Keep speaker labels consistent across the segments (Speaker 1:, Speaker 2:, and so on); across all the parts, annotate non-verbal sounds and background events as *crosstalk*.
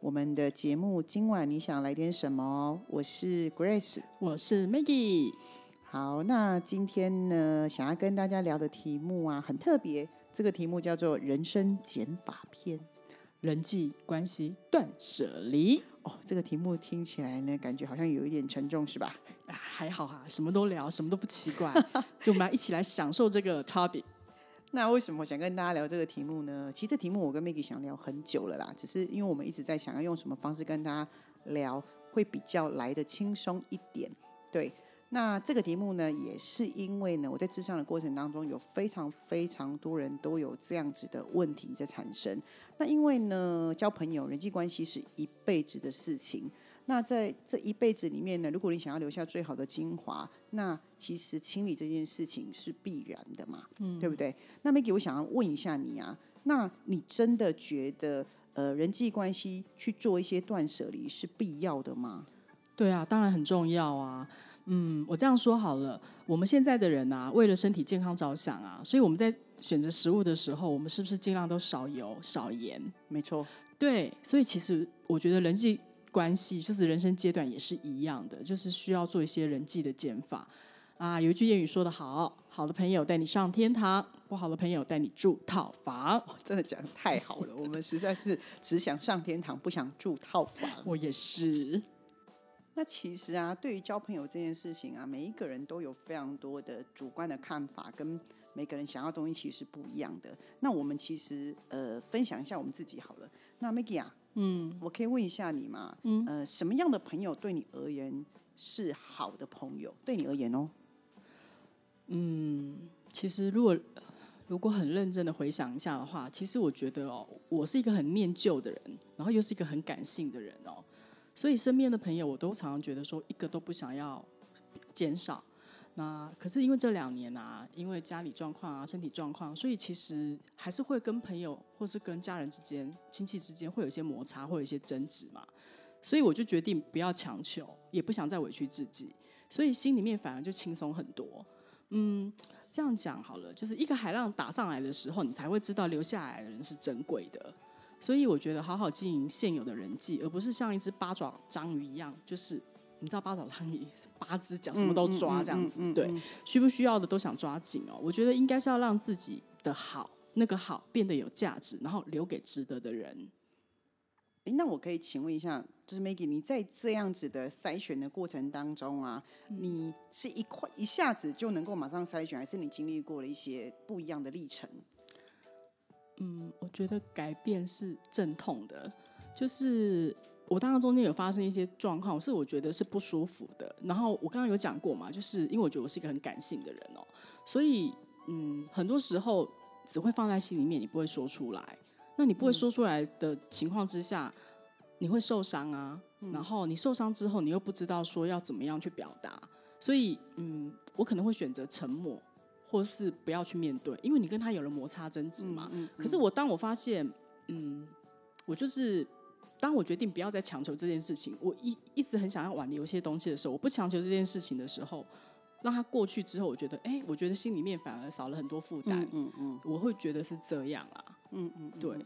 Speaker 1: 我们的节目。今晚你想来点什么？我是 Grace，
Speaker 2: 我是 Maggie。
Speaker 1: 好，那今天呢，想要跟大家聊的题目啊，很特别。这个题目叫做“人生减法篇”，
Speaker 2: 人际关系断舍离。
Speaker 1: 哦，这个题目听起来呢，感觉好像有一点沉重，是吧？
Speaker 2: 还好哈，什么都聊，什么都不奇怪，*laughs* 就我们来一起来享受这个 topic。
Speaker 1: 那为什么想跟大家聊这个题目呢？其实这题目我跟 Maggie 想聊很久了啦，只是因为我们一直在想要用什么方式跟大家聊，会比较来的轻松一点。对，那这个题目呢，也是因为呢，我在智商的过程当中，有非常非常多人都有这样子的问题在产生。那因为呢，交朋友、人际关系是一辈子的事情。那在这一辈子里面呢，如果你想要留下最好的精华，那其实清理这件事情是必然的嘛，嗯，对不对？那 Maggie，我想要问一下你啊，那你真的觉得呃人际关系去做一些断舍离是必要的吗？
Speaker 2: 对啊，当然很重要啊。嗯，我这样说好了，我们现在的人啊，为了身体健康着想啊，所以我们在选择食物的时候，我们是不是尽量都少油少盐？
Speaker 1: 没错，
Speaker 2: 对，所以其实我觉得人际。关系就是人生阶段也是一样的，就是需要做一些人际的减法啊。有一句谚语说得好：“好的朋友带你上天堂，不好的朋友带你住套房。”
Speaker 1: 真的讲的太好了，我们实在是只想上天堂，不想住套房。
Speaker 2: 我也是。*laughs*
Speaker 1: 那其实啊，对于交朋友这件事情啊，每一个人都有非常多的主观的看法，跟每个人想要东西其实是不一样的。那我们其实呃，分享一下我们自己好了。那 Maggie 啊。嗯，我可以问一下你吗？嗯，呃，什么样的朋友对你而言是好的朋友？对你而言哦，
Speaker 2: 嗯，其实如果如果很认真的回想一下的话，其实我觉得哦，我是一个很念旧的人，然后又是一个很感性的人哦，所以身边的朋友我都常常觉得说，一个都不想要减少。那可是因为这两年啊，因为家里状况啊、身体状况，所以其实还是会跟朋友或是跟家人之间、亲戚之间会有一些摩擦，会有一些争执嘛。所以我就决定不要强求，也不想再委屈自己，所以心里面反而就轻松很多。嗯，这样讲好了，就是一个海浪打上来的时候，你才会知道留下来的人是珍贵的。所以我觉得好好经营现有的人际，而不是像一只八爪章鱼一样，就是。你知道八爪章鱼八只脚什么都抓这样子，对，需不需要的都想抓紧哦。我觉得应该是要让自己的好那个好变得有价值，然后留给值得的人。
Speaker 1: 哎，那我可以请问一下，就是 Maggie，你在这样子的筛选的过程当中啊，你是一块一下子就能够马上筛选，还是你经历过了一些不一样的历程？
Speaker 2: 嗯，我觉得改变是阵痛的，就是。我当然中间有发生一些状况，是我觉得是不舒服的。然后我刚刚有讲过嘛，就是因为我觉得我是一个很感性的人哦，所以嗯，很多时候只会放在心里面，你不会说出来。那你不会说出来的情况之下，你会受伤啊。然后你受伤之后，你又不知道说要怎么样去表达，所以嗯，我可能会选择沉默，或是不要去面对，因为你跟他有了摩擦争执嘛。可是我当我发现，嗯，我就是。当我决定不要再强求这件事情，我一一直很想要挽留一些东西的时候，我不强求这件事情的时候，让它过去之后，我觉得，哎，我觉得心里面反而少了很多负担。嗯嗯，我会觉得是这样啊。嗯嗯，对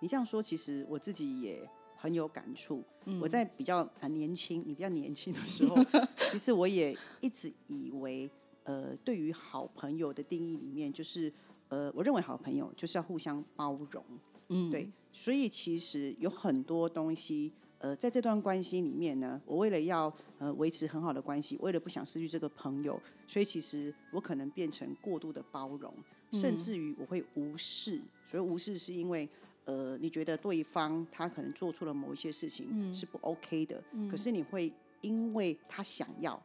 Speaker 1: 你这样说，其实我自己也很有感触。我在比较啊年轻，你比较年轻的时候，*laughs* 其实我也一直以为，呃，对于好朋友的定义里面，就是呃，我认为好朋友就是要互相包容。嗯，对。所以其实有很多东西，呃，在这段关系里面呢，我为了要呃维持很好的关系，为了不想失去这个朋友，所以其实我可能变成过度的包容，甚至于我会无视。所以无视是因为，呃，你觉得对方他可能做出了某一些事情是不 OK 的，可是你会因为他想要，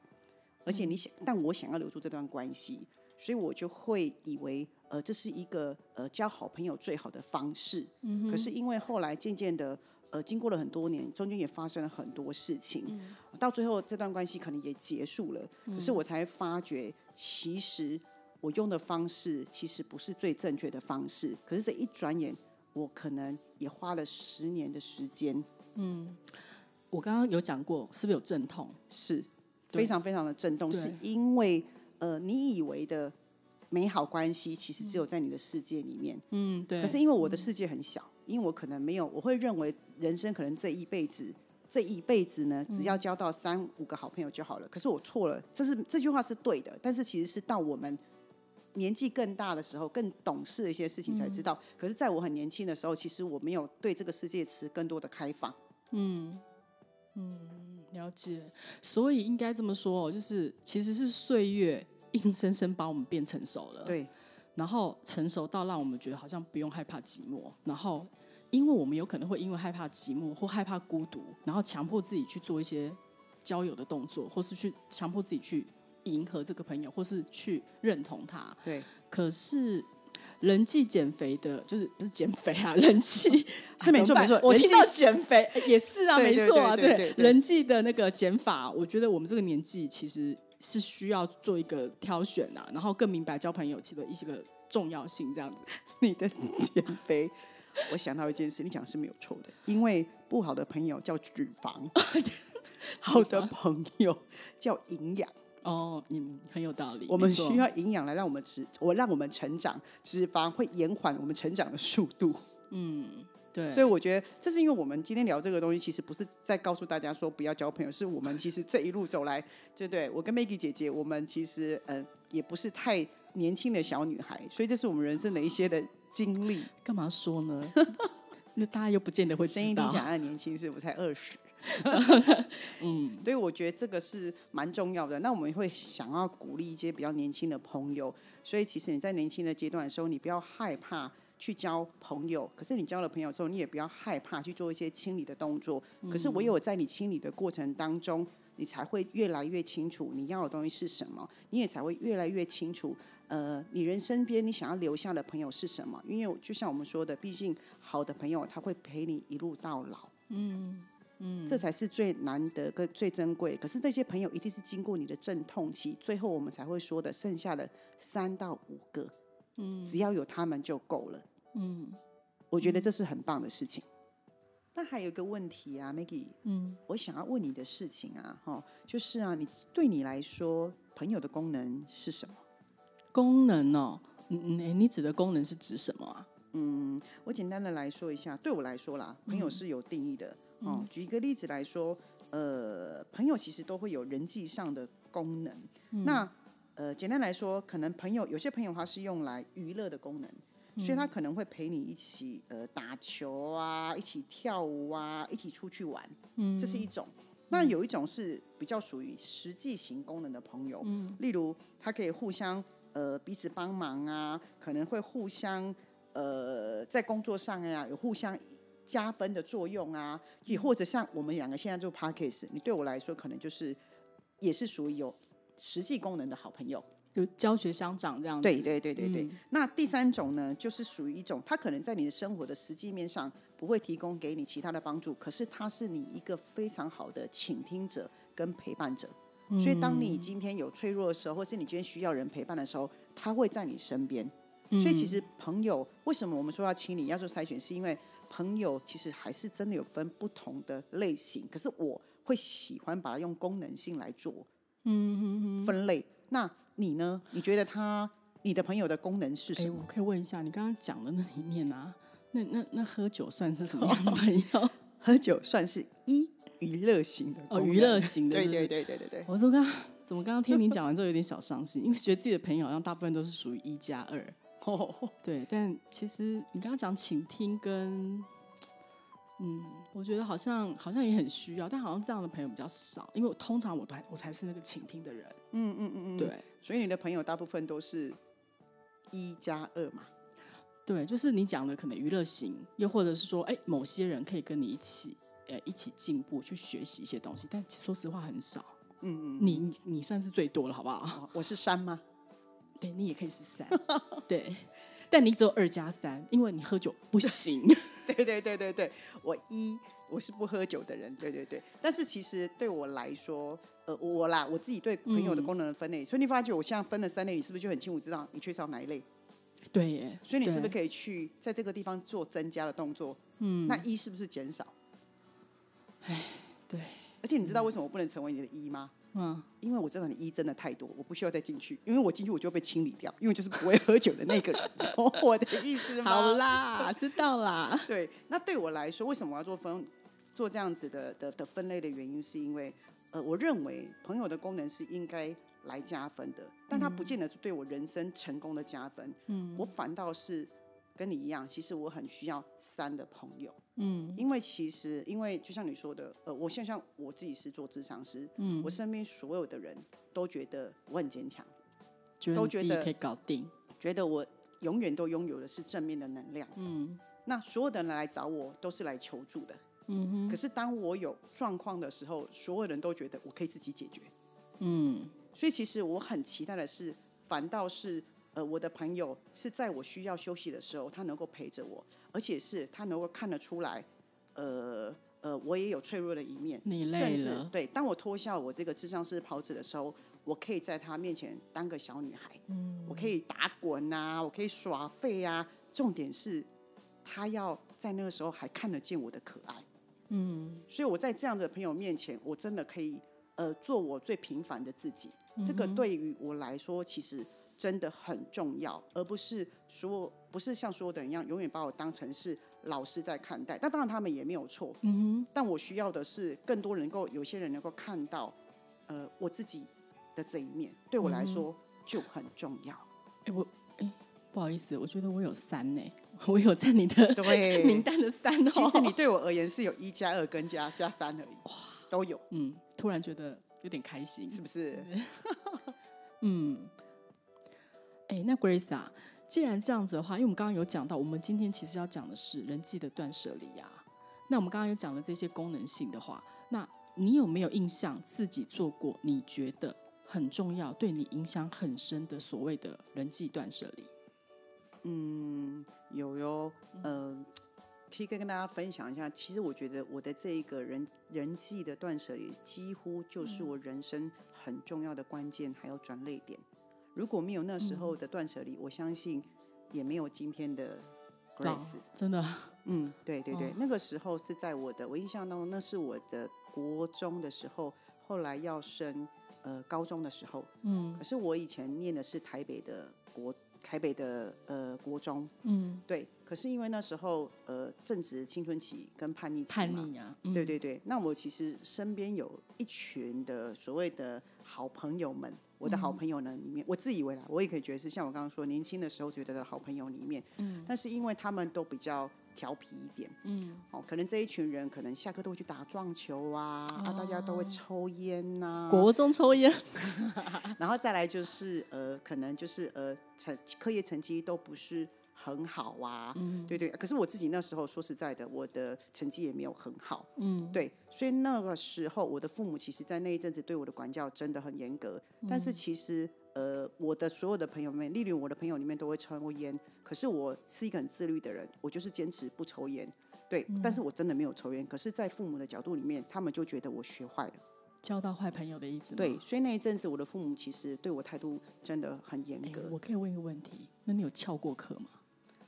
Speaker 1: 而且你想，但我想要留住这段关系，所以我就会以为。呃，这是一个呃交好朋友最好的方式。嗯可是因为后来渐渐的，呃，经过了很多年，中间也发生了很多事情，到最后这段关系可能也结束了。可是我才发觉，其实我用的方式其实不是最正确的方式。可是这一转眼，我可能也花了十年的时间。
Speaker 2: 嗯，我刚刚有讲过，是不是有阵痛？
Speaker 1: 是非常非常的震动，是因为呃，你以为的美好关系，其实只有在你的世界里面。
Speaker 2: 嗯，对。
Speaker 1: 可是因为我的世界很小，因为我可能没有，我会认为人生可能这一辈子，这一辈子呢，只要交到三五个好朋友就好了。可是我错了，这是这句话是对的，但是其实是到我们年纪更大的时候，更懂事的一些事情才知道。可是在我很年轻的时候，其实我没有对这个世界持更多的开放。
Speaker 2: 嗯嗯了解，所以应该这么说哦，就是其实是岁月硬生生把我们变成熟了，，
Speaker 1: 对，
Speaker 2: 然后成熟到让我们觉得好像不用害怕寂寞，然后因为我们有可能会因为害怕寂寞或害怕孤独，然后强迫自己去做一些交友的动作，或是去强迫自己去迎合这个朋友，或是去认同他，
Speaker 1: 对，
Speaker 2: 可是。人际减肥的，就是不是减肥啊，人际
Speaker 1: 是没错没错
Speaker 2: 我听到减肥也是啊，没错啊，
Speaker 1: 对。
Speaker 2: 人际的那个减法，我觉得我们这个年纪其实是需要做一个挑选啊，然后更明白交朋友其实的一些个重要性，这样子。
Speaker 1: 你的减肥，我想到一件事，你讲是没有错的，因为不好的朋友叫脂肪，*laughs* 好的朋友叫营养。
Speaker 2: 哦，嗯，很有道理。
Speaker 1: 我们需要营养来让我们吃，我让我们成长，脂肪会延缓我们成长的速度。
Speaker 2: 对，
Speaker 1: 所以我觉得，这是因为我们今天聊这个东西，其实不是在告诉大家说不要交朋友，是我们其实这一路走来，对不对？我跟 Maggie 姐姐，我们其实呃也不是太年轻的小女孩，所以这是我们人生的一些的经历。
Speaker 2: 干嘛说呢？*laughs* 那大家又不见得会知道。
Speaker 1: 声音听起来年轻，是我才二十。
Speaker 2: 嗯，
Speaker 1: 所以我觉得这个是蛮重要的。那我们会想要鼓励一些比较年轻的朋友，所以其实你在年轻的阶段的时候，你不要害怕去交朋友。可是你交了朋友之后，你也不要害怕去做一些清理的动作。可是唯有在你清理的过程当中，你才会越来越清楚你要的东西是什么，你也才会越来越清楚。呃，你人身边你想要留下的朋友是什么？因为就像我们说的，毕竟好的朋友他会陪你一路到老。嗯。嗯这才是最难得跟最珍贵。可是那些朋友一定是经过你的阵痛期，最后我们才会说的剩下的三到五个，嗯，只要有他们就够了，嗯，我觉得这是很棒的事情。那还有一个问题啊，Maggie，嗯，我想要问你的事情啊，哈，就是啊，你对你来说，朋友的功能是什么？
Speaker 2: 功能哦，嗯嗯，诶你指的功能是指什么啊？
Speaker 1: 嗯，我简单的来说一下，对我来说啦，朋友是有定义的。哦，举一个例子来说，呃，朋友其实都会有人际上的功能。那呃，简单来说，可能朋友有些朋友他是用来娱乐的功能，所以他可能会陪你一起呃打球啊，一起跳舞啊，一起出去玩。嗯，这是一种。那有一种是比较属于实际型功能的朋友，嗯，例如他可以互相呃彼此帮忙啊，可能会互相呃在工作上呀有互相加分的作用啊，也或者像我们两个现在做 p a c k a g e 你对我来说可能就是也是属于有实际功能的好朋友。
Speaker 2: 就教学相长这样子。
Speaker 1: 对对对对对。那第三种呢，就是属于一种，他可能在你的生活的实际面上不会提供给你其他的帮助，可是他是你一个非常好的倾听者跟陪伴者。所以，当你今天有脆弱的时候，或是你今天需要人陪伴的时候，他会在你身边。所以，其实朋友为什么我们说要清理、要做筛选，是因为朋友其实还是真的有分不同的类型。可是我会喜欢把它用功能性来做嗯分类。那你呢？你觉得他你的朋友的功能是
Speaker 2: 哎，
Speaker 1: 什么？
Speaker 2: 我可以问一下，你刚刚讲的那里面啊，那那那喝酒算是什么样的朋友？*laughs*
Speaker 1: 喝酒算是一娱乐型的
Speaker 2: 哦，娱乐型的，
Speaker 1: 对
Speaker 2: 是不是
Speaker 1: 对对对对对。
Speaker 2: 我说刚刚怎么刚刚听你讲完之后有点小伤心，因为觉得自己的朋友好像大部分都是属于一加二。*laughs* 对，但其实你刚刚讲倾听跟，嗯，我觉得好像好像也很需要，但好像这样的朋友比较少，因为我通常我才我才是那个倾听的人。
Speaker 1: 嗯嗯嗯嗯，
Speaker 2: 对
Speaker 1: 所以你的朋友大部分都是一加二嘛？
Speaker 2: 对，就是你讲的可能娱乐型，又或者是说，哎，某些人可以跟你一起，呃，一起进步，去学习一些东西，但说实话很少。嗯嗯，你你你算是最多了，好不好？
Speaker 1: 哦我是山吗？
Speaker 2: 对你也可以是山，*laughs* 对，但你只有二加三，因为你喝酒不行。*laughs*
Speaker 1: 对对对对对，我一我是不喝酒的人，对对对。但是其实对我来说，呃，我啦，我自己对朋友的功能的分类，所以你发觉我现在分了三类，你是不是就很清楚知道你缺少哪一类？
Speaker 2: 对耶，
Speaker 1: 所以你是不是可以去在这个地方做增加的动作？嗯，那一是不是减少？
Speaker 2: 哎，对。
Speaker 1: 而且你知道为什么我不能成为你的一吗？嗯，因为我知道你一真的太多，我不需要再进去，因为我进去我就被清理掉，因为就是不会喝酒的那个人，懂我的意思吗？
Speaker 2: 好啦，知道啦。*laughs*
Speaker 1: 对，那对我来说，为什么我要做分做这样子的的的分类的原因，是因为呃，我认为朋友的功能是应该来加分的，但它不见得是对我人生成功的加分。嗯，我反倒是。跟你一样，其实我很需要三的朋友，嗯，因为其实，因为就像你说的，呃，我现在像我自己是做智商师，嗯，我身边所有的人都觉得我很坚强，
Speaker 2: 都觉得可以搞定，
Speaker 1: 觉得我永远都拥有的是正面的能量，嗯，那所有的人来找我都是来求助的，嗯哼，可是当我有状况的时候，所有人都觉得我可以自己解决，嗯，所以其实我很期待的是，反倒是。呃，我的朋友是在我需要休息的时候，他能够陪着我，而且是他能够看得出来，呃呃，我也有脆弱的一面。
Speaker 2: 你累了。
Speaker 1: 对，当我脱下我这个智商是袍子的时候，我可以在他面前当个小女孩，嗯，我可以打滚啊，我可以耍废啊。重点是，他要在那个时候还看得见我的可爱，嗯。所以我在这样的朋友面前，我真的可以呃做我最平凡的自己。这个对于我来说，其实。真的很重要，而不是说不是像所有的人一样，永远把我当成是老师在看待。但当然他们也没有错，嗯哼。但我需要的是更多能够有些人能够看到，呃，我自己的这一面，对我来说就很重要。
Speaker 2: 哎，我哎，不好意思，我觉得我有三呢，我有在你的对 *laughs* 名单的三哦。
Speaker 1: 其实你对我而言是有一加二跟加加三而已，哇，都有。
Speaker 2: 嗯，突然觉得有点开心，
Speaker 1: 是不是？*laughs*
Speaker 2: 嗯。哎，那 Grace 啊，既然这样子的话，因为我们刚刚有讲到，我们今天其实要讲的是人际的断舍离呀。那我们刚刚有讲了这些功能性的话，那你有没有印象自己做过你觉得很重要、对你影响很深的所谓的人际断舍离？
Speaker 1: 嗯，有哟。嗯，P 哥跟大家分享一下。其实我觉得我的这一个人人际的断舍离，几乎就是我人生很重要的关键，还有转泪点。如果没有那时候的断舍离，我相信也没有今天的 Grace。
Speaker 2: 真的，
Speaker 1: 嗯，对对对，那个时候是在我的我印象当中，那是我的国中的时候，后来要升呃高中的时候，嗯，可是我以前念的是台北的国台北的呃国中，嗯，对，可是因为那时候呃正值青春期跟叛逆期
Speaker 2: 叛逆啊，
Speaker 1: 对对对，那我其实身边有一群的所谓的好朋友们。我的好朋友呢？里面我自以为啦，我也可以觉得是像我刚刚说，年轻的时候觉得的好朋友里面，嗯，但是因为他们都比较调皮一点，嗯，哦，可能这一群人可能下课都会去打撞球啊，啊，大家都会抽烟呐，
Speaker 2: 国中抽烟，*laughs*
Speaker 1: 然后再来就是呃，可能就是呃，成课业成绩都不是。很好啊，嗯，对对，可是我自己那时候说实在的，我的成绩也没有很好，嗯，对，所以那个时候我的父母其实，在那一阵子对我的管教真的很严格。但是其实，呃，我的所有的朋友们，例如我的朋友里面都会抽烟，可是我是一个很自律的人，我就是坚持不抽烟，对，但是我真的没有抽烟。可是，在父母的角度里面，他们就觉得我学坏了，
Speaker 2: 交到坏朋友的意思。
Speaker 1: 对，所以那一阵子，我的父母其实对我态度真的很严格。
Speaker 2: 我可以问一个问题，那你有翘过课吗？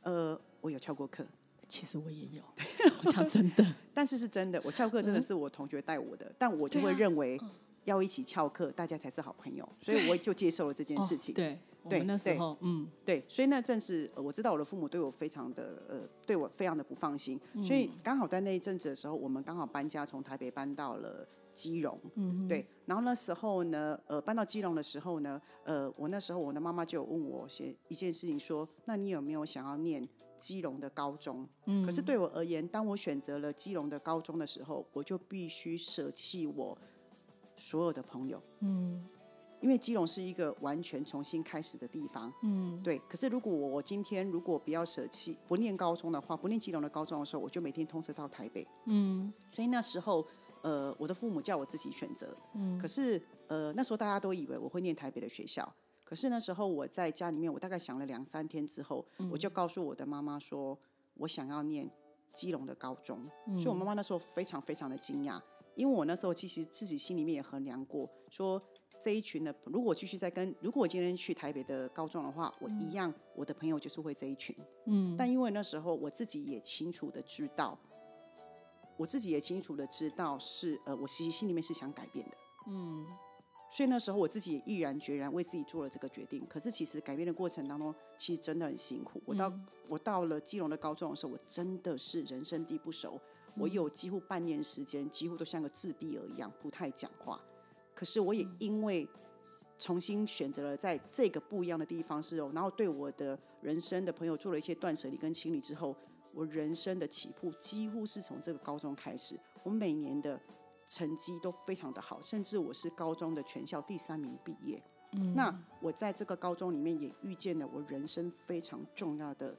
Speaker 1: 呃，我有翘过课，
Speaker 2: 其实我也有，*laughs* 我讲真的，
Speaker 1: 但是是真的，我翘课真的是我同学带我的，但我就会认为要一起翘课，大家才是好朋友，*laughs* 所以我就接受了这件事情。
Speaker 2: 对，对，那时候，嗯，
Speaker 1: 对，所以那阵是我知道我的父母对我非常的呃，对我非常的不放心，所以刚好在那一阵子的时候，我们刚好搬家，从台北搬到了基隆，嗯，对，然后那时候呢，呃，搬到基隆的时候呢，呃，我那时候我的妈妈就问我些一件事情，说，那你有没有想要念？基隆的高中，可是对我而言，当我选择了基隆的高中的时候，我就必须舍弃我所有的朋友，嗯，因为基隆是一个完全重新开始的地方，嗯，对。可是如果我今天如果不要舍弃不念高中的话，不念基隆的高中的时候，我就每天通车到台北，嗯，所以那时候，呃，我的父母叫我自己选择，嗯，可是，呃，那时候大家都以为我会念台北的学校。可是那时候我在家里面，我大概想了两三天之后，我就告诉我的妈妈说，我想要念基隆的高中，所以我妈妈那时候非常非常的惊讶，因为我那时候其实自己心里面也衡量过，说这一群的如果继续再跟，如果我今天去台北的高中的话，我一样我的朋友就是会这一群，嗯，但因为那时候我自己也清楚的知道，我自己也清楚的知道是呃，我其实心里面是想改变的，嗯。所以那时候我自己也毅然决然为自己做了这个决定。可是其实改变的过程当中，其实真的很辛苦。我到我到了基隆的高中的时候，我真的是人生地不熟。我有几乎半年时间，几乎都像个自闭儿一样，不太讲话。可是我也因为重新选择了在这个不一样的地方是哦，然后对我的人生的朋友做了一些断舍离跟清理之后，我人生的起步几乎是从这个高中开始。我每年的。成绩都非常的好，甚至我是高中的全校第三名毕业。嗯，那我在这个高中里面也遇见了我人生非常重要的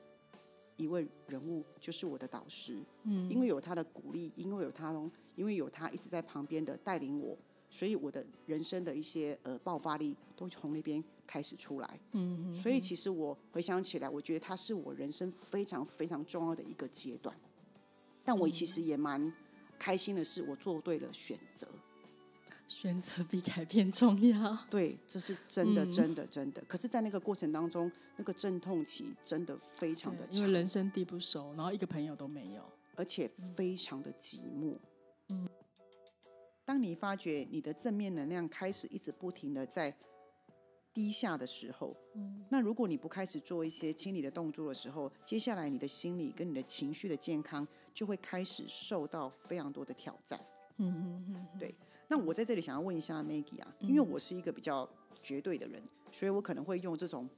Speaker 1: 一位人物，就是我的导师。嗯，因为有他的鼓励，因为有他，因为有他一直在旁边的带领我，所以我的人生的一些呃爆发力都从那边开始出来。所以其实我回想起来，我觉得它是我人生非常非常重要的一个阶段。但我其实也蛮。开心的是，我做对了选择。
Speaker 2: 选择比改变重要。
Speaker 1: 对，这是真的，真的，真的。可是，在那个过程当中，那个阵痛期真的非常的长，
Speaker 2: 因为人生地不熟，然后一个朋友都没有，
Speaker 1: 而且非常的寂寞。嗯。当你发觉你的正面能量开始一直不停的在。低下的时候，嗯，那如果你不开始做一些清理的动作的时候，接下来你的心理跟你的情绪的健康就会开始受到非常多的挑战。嗯嗯嗯，对。那我在这里想要问一下 Maggie 啊，因为我是一个比较绝对的人，所以我可能会用这种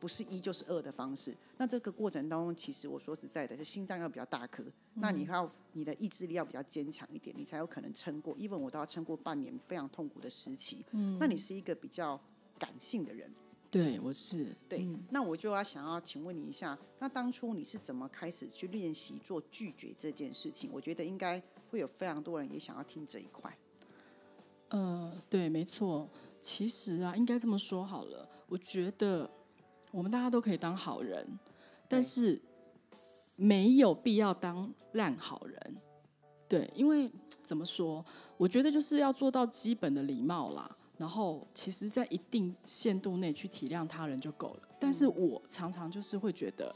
Speaker 1: 不是一就是二的方式。那这个过程当中，其实我说实在的，是心脏要比较大颗，那你要你的意志力要比较坚强一点，你才有可能撑过。even 我都要撑过半年非常痛苦的时期。嗯，那你是一个比较。感性的人，
Speaker 2: 对我是
Speaker 1: 对。那我就要想要请问你一下，那当初你是怎么开始去练习做拒绝这件事情？我觉得应该会有非常多人也想要听这一块。
Speaker 2: 呃，对，没错。其实啊，应该这么说好了。我觉得我们大家都可以当好人，但是没有必要当烂好人。对，因为怎么说？我觉得就是要做到基本的礼貌啦。然后，其实，在一定限度内去体谅他人就够了。但是我常常就是会觉得，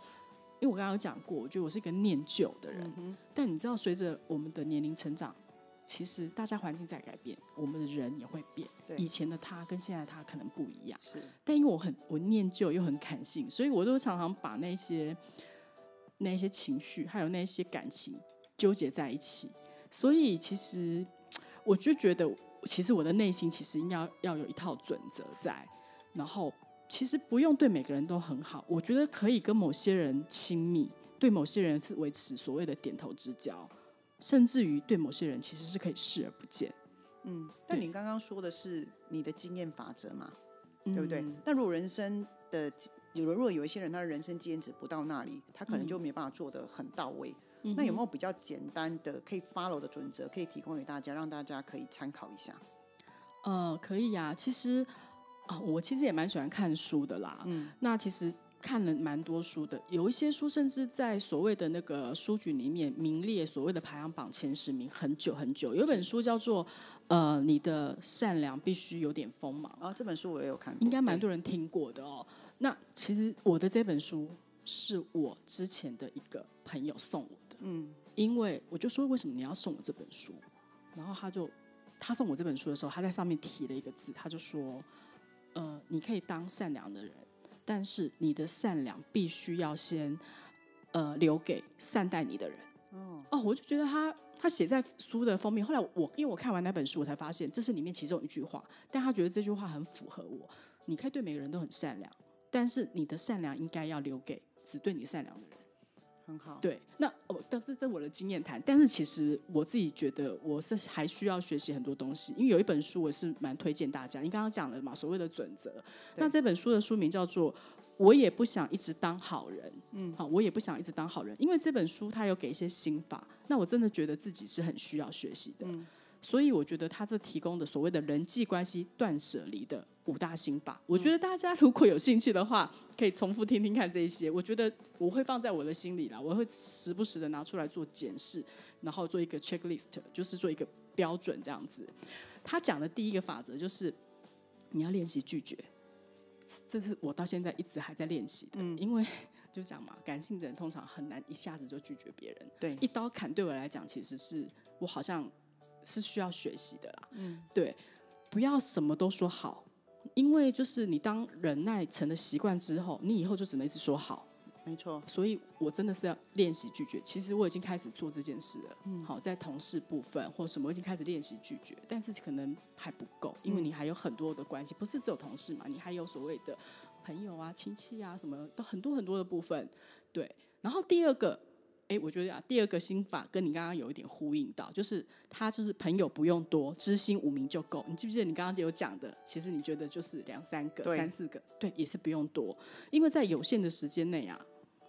Speaker 2: 因为我刚刚有讲过，我觉得我是一个念旧的人。但你知道，随着我们的年龄成长，其实大家环境在改变，我们的人也会变。以前的他跟现在他可能不一样。
Speaker 1: 是。
Speaker 2: 但因为我很我念旧又很感性，所以我都常常把那些那些情绪还有那些感情纠结在一起。所以，其实我就觉得。其实我的内心其实应该要有一套准则在，然后其实不用对每个人都很好，我觉得可以跟某些人亲密，对某些人是维持所谓的点头之交，甚至于对某些人其实是可以视而不见。
Speaker 1: 嗯，但你刚刚说的是你的经验法则嘛，对不对？那如果人生的有如果有一些人他的人生经验值不到那里，他可能就没办法做的很到位。那有没有比较简单的可以 follow 的准则，可以提供给大家，让大家可以参考一下？
Speaker 2: 呃，可以呀。其实啊，我其实也蛮喜欢看书的啦。嗯，那其实看了蛮多书的，有一些书甚至在所谓的那个书局里面名列所谓的排行榜前十名很久很久。有本书叫做《呃，你的善良必须有点锋芒》
Speaker 1: 啊，这本书我也有看，
Speaker 2: 应该蛮多人听过的哦。那其实我的这本书是我之前的一个朋友送我。嗯，因为我就说为什么你要送我这本书，然后他就他送我这本书的时候，他在上面提了一个字，他就说，呃，你可以当善良的人，但是你的善良必须要先呃留给善待你的人。哦哦，我就觉得他他写在书的封面，后来我因为我看完那本书，我才发现这是里面其中一句话，但他觉得这句话很符合我。你可以对每个人都很善良，但是你的善良应该要留给只对你善良的人。
Speaker 1: 很好，
Speaker 2: 对，那哦，但是这我的经验谈，但是其实我自己觉得我是还需要学习很多东西，因为有一本书我是蛮推荐大家，你刚刚讲了嘛，所谓的准则，那这本书的书名叫做《我也不想一直当好人》，嗯，好，我也不想一直当好人，因为这本书它有给一些心法，那我真的觉得自己是很需要学习的，所以我觉得他这提供的所谓的人际关系断舍离的五大心法，我觉得大家如果有兴趣的话，可以重复听听看这一些。我觉得我会放在我的心里啦，我会时不时的拿出来做检视，然后做一个 checklist，就是做一个标准这样子。他讲的第一个法则就是你要练习拒绝，这是我到现在一直还在练习的，因为就讲嘛，感性的人通常很难一下子就拒绝别人。
Speaker 1: 对，
Speaker 2: 一刀砍对我来讲，其实是我好像是需要学习的啦。嗯，对，不要什么都说好，因为就是你当忍耐成了习惯之后，你以后就只能一直说好。
Speaker 1: 没错，
Speaker 2: 所以我真的是要练习拒绝。其实我已经开始做这件事了。嗯，好，在同事部分或什么，我已经开始练习拒绝，但是可能还不够，因为你还有很多的关系，不是只有同事嘛，你还有所谓的朋友啊、亲戚啊，什么都很多很多的部分。对，然后第二个，哎，我觉得啊，第二个心法跟你刚刚有一点呼应到，就是他就是朋友不用多，知心无名就够。你记不记得你刚刚有讲的？其实你觉得就是两三个、三四个，对，也是不用多，因为在有限的时间内啊。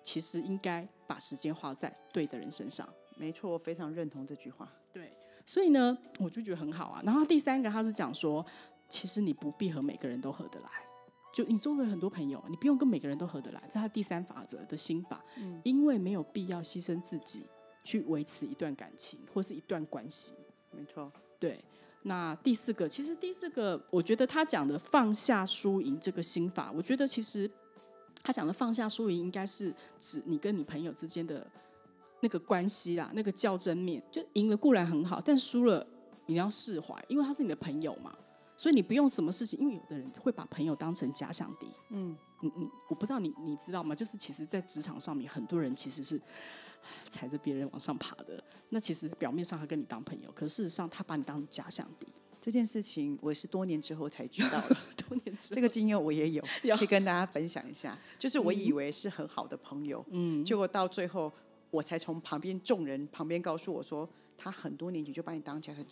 Speaker 2: 其实应该把时间花在对的人身上。
Speaker 1: 没错，我非常认同这句话。
Speaker 2: 对，所以呢，我就觉得很好啊。然后第三个，他是讲说，其实你不必和每个人都合得来。就你周围很多朋友，你不用跟每个人都合得来，这是他第三法则的心法。嗯，因为没有必要牺牲自己去维持一段感情或是一段关系。
Speaker 1: 没错。
Speaker 2: 对。那第四个，其实第四个，我觉得他讲的放下输赢这个心法，我觉得其实。他讲的放下输赢，应该是指你跟你朋友之间的那个关系啦，那个较真面。就赢了固然很好，但输了你要释怀，因为他是你的朋友嘛。所以你不用什么事情，因为有的人会把朋友当成假想敌。嗯嗯嗯，我不知道你你知道吗？就是其实，在职场上面，很多人其实是踩着别人往上爬的。那其实表面上他跟你当朋友，可事实上他把你当假想敌。
Speaker 1: 这件事情我是多年之后才知道的，*laughs*
Speaker 2: 多年之后
Speaker 1: 这个经验我也 *laughs* 有，可以跟大家分享一下。就是我以为是很好的朋友，嗯，结果到最后我才从旁边众人旁边告诉我说，他很多年前就把你当假想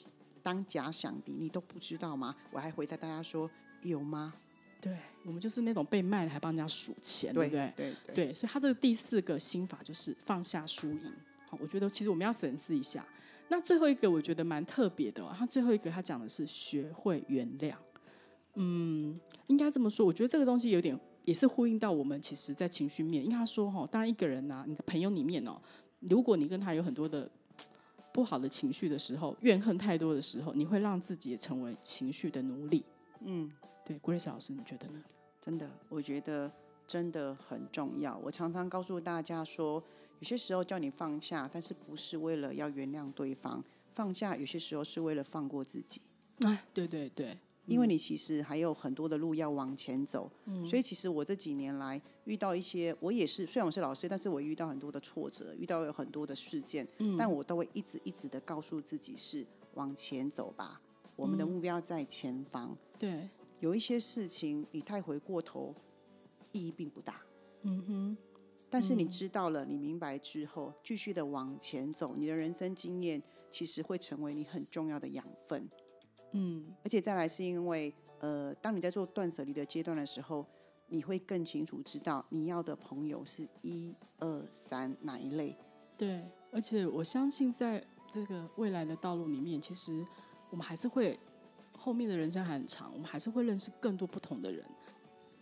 Speaker 1: 当假想敌，你都不知道吗？我还回答大家说有吗？
Speaker 2: 对我们就是那种被卖了还帮人家数钱，对不对？
Speaker 1: 对
Speaker 2: 对，所以他这个第四个心法就是放下输赢。好，我觉得其实我们要审视一下。那最后一个我觉得蛮特别的，他最后一个他讲的是学会原谅。嗯，应该这么说，我觉得这个东西有点也是呼应到我们其实，在情绪面，因为他说哈，当一个人呐，你的朋友里面哦，如果你跟他有很多的不好的情绪的时候，怨恨太多的时候，你会让自己也成为情绪的奴隶。嗯，对，，Grace 老师，你觉得呢？
Speaker 1: 真的，我觉得真的很重要。我常常告诉大家说。有些时候叫你放下，但是不是为了要原谅对方？放下有些时候是为了放过自己。
Speaker 2: 哎，对对对，
Speaker 1: 因为你其实还有很多的路要往前走。嗯，所以其实我这几年来遇到一些，我也是虽然我是老师，但是我遇到很多的挫折，遇到有很多的事件，嗯，但我都会一直一直的告诉自己是往前走吧，我们的目标在前方。
Speaker 2: 对，
Speaker 1: 有一些事情你太回过头，意义并不大。嗯哼。但是你知道了，你明白之后，继续的往前走，你的人生经验其实会成为你很重要的养分。嗯，而且再来是因为，呃，当你在做断舍离的阶段的时候，你会更清楚知道你要的朋友是一二三哪一类。
Speaker 2: 对，而且我相信在这个未来的道路里面，其实我们还是会后面的人生还很长，我们还是会认识更多不同的人。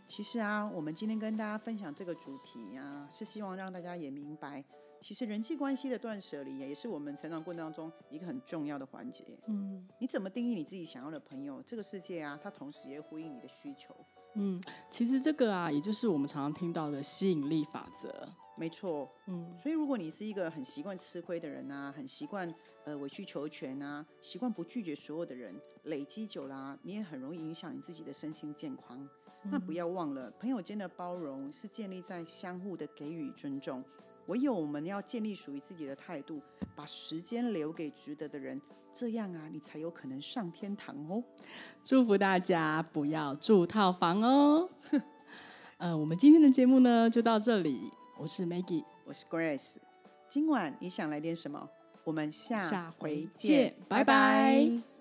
Speaker 1: 其实啊，我们今天跟大家分享这个主题啊，是希望让大家也明白，其实人际关系的断舍离也是我们成长过程当中一个很重要的环节。嗯，你怎么定义你自己想要的朋友？这个世界啊，它同时也呼应你的需求。
Speaker 2: 嗯，其实这个啊，也就是我们常常听到的吸引力法则。
Speaker 1: 没错。嗯，所以如果你是一个很习惯吃亏的人啊，很习惯呃委曲求全啊，习惯不拒绝所有的人，累积久了，你也很容易影响你自己的身心健康。那不要忘了，朋友间的包容是建立在相互的给予尊重。唯有我们要建立属于自己的态度，把时间留给值得的人，这样啊，你才有可能上天堂哦。
Speaker 2: 祝福大家不要住套房哦。*laughs* 呃，我们今天的节目呢就到这里。我是 Maggie，
Speaker 1: 我是 Grace。今晚你想来点什么？我们下
Speaker 2: 回见，拜拜。